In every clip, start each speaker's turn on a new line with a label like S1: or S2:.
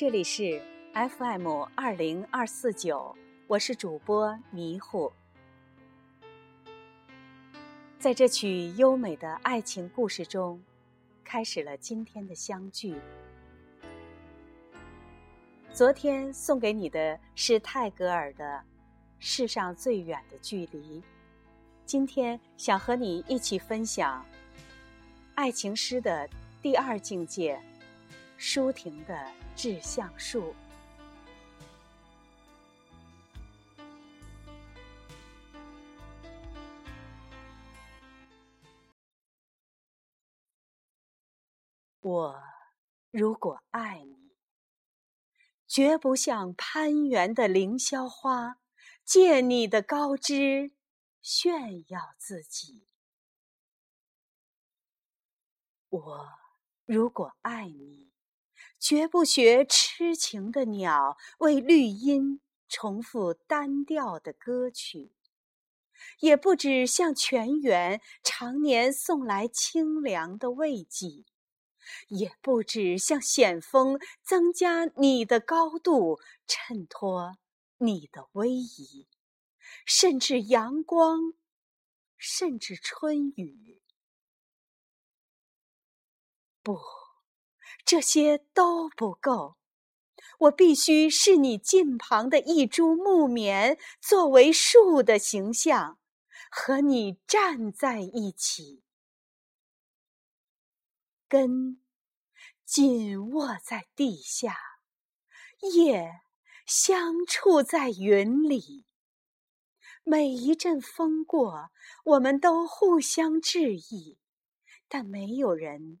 S1: 这里是 FM 二零二四九，我是主播迷糊。在这曲优美的爱情故事中，开始了今天的相聚。昨天送给你的是泰戈尔的《世上最远的距离》，今天想和你一起分享爱情诗的第二境界——舒婷的。致橡树，我如果爱你，绝不像攀援的凌霄花，借你的高枝炫耀自己。我如果爱你。绝不学痴情的鸟为绿荫重复单调的歌曲，也不止向泉源常年送来清凉的慰藉，也不止向险峰增加你的高度，衬托你的威仪，甚至阳光，甚至春雨，不。这些都不够，我必须是你近旁的一株木棉，作为树的形象，和你站在一起，根紧握在地下，叶相触在云里。每一阵风过，我们都互相致意，但没有人。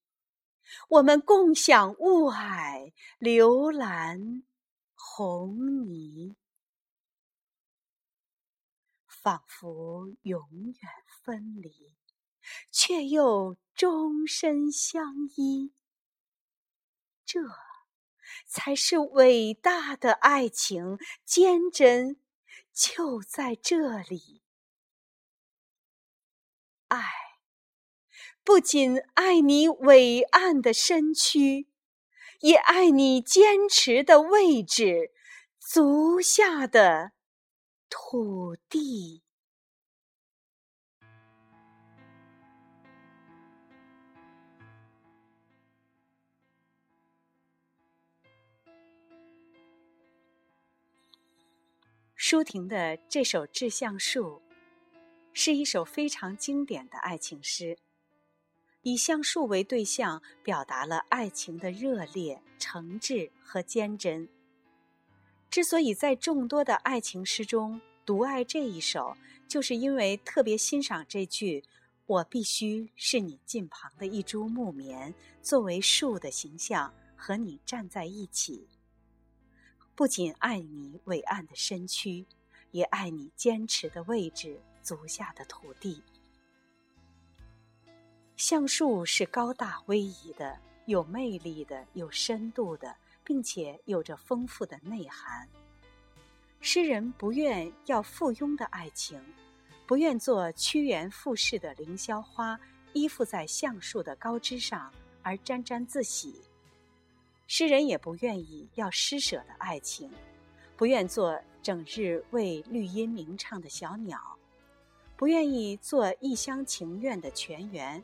S1: 我们共享雾霭、流岚、红泥，仿佛永远分离，却又终身相依。这才是伟大的爱情，坚贞就在这里。爱。不仅爱你伟岸的身躯，也爱你坚持的位置，足下的土地。舒婷的这首《致橡树》，是一首非常经典的爱情诗。以橡树为对象，表达了爱情的热烈、诚挚和坚贞。之所以在众多的爱情诗中独爱这一首，就是因为特别欣赏这句：“我必须是你近旁的一株木棉，作为树的形象和你站在一起。不仅爱你伟岸的身躯，也爱你坚持的位置，足下的土地。”橡树是高大威仪的、有魅力的、有深度的，并且有着丰富的内涵。诗人不愿要附庸的爱情，不愿做趋炎附势的凌霄花，依附在橡树的高枝上而沾沾自喜。诗人也不愿意要施舍的爱情，不愿做整日为绿荫鸣唱的小鸟，不愿意做一厢情愿的泉源。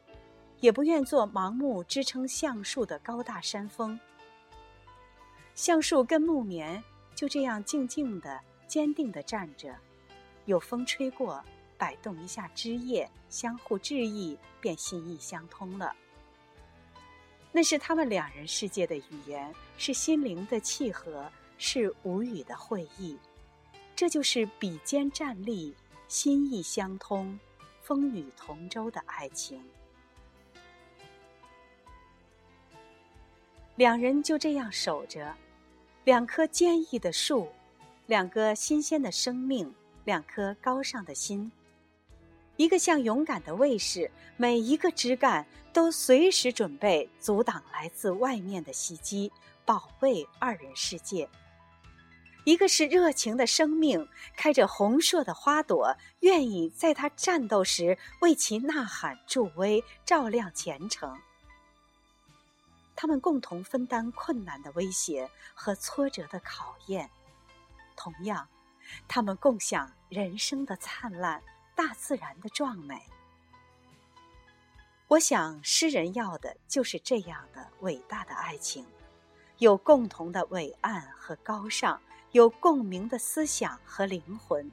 S1: 也不愿做盲目支撑橡树的高大山峰。橡树跟木棉就这样静静的、坚定的站着，有风吹过，摆动一下枝叶，相互致意，便心意相通了。那是他们两人世界的语言，是心灵的契合，是无语的会意。这就是比肩站立、心意相通、风雨同舟的爱情。两人就这样守着，两棵坚毅的树，两个新鲜的生命，两颗高尚的心。一个像勇敢的卫士，每一个枝干都随时准备阻挡来自外面的袭击，保卫二人世界。一个是热情的生命，开着红硕的花朵，愿意在他战斗时为其呐喊助威，照亮前程。他们共同分担困难的威胁和挫折的考验，同样，他们共享人生的灿烂。大自然的壮美，我想诗人要的就是这样的伟大的爱情，有共同的伟岸和高尚，有共鸣的思想和灵魂，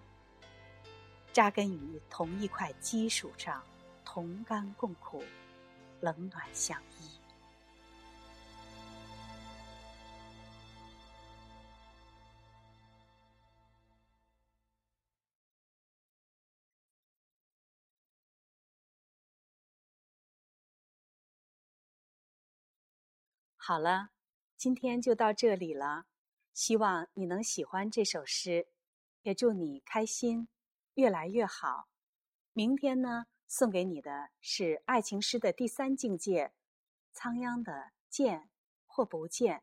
S1: 扎根于同一块基础上，同甘共苦，冷暖相依。好了，今天就到这里了。希望你能喜欢这首诗，也祝你开心，越来越好。明天呢，送给你的是爱情诗的第三境界——仓央的见或不见。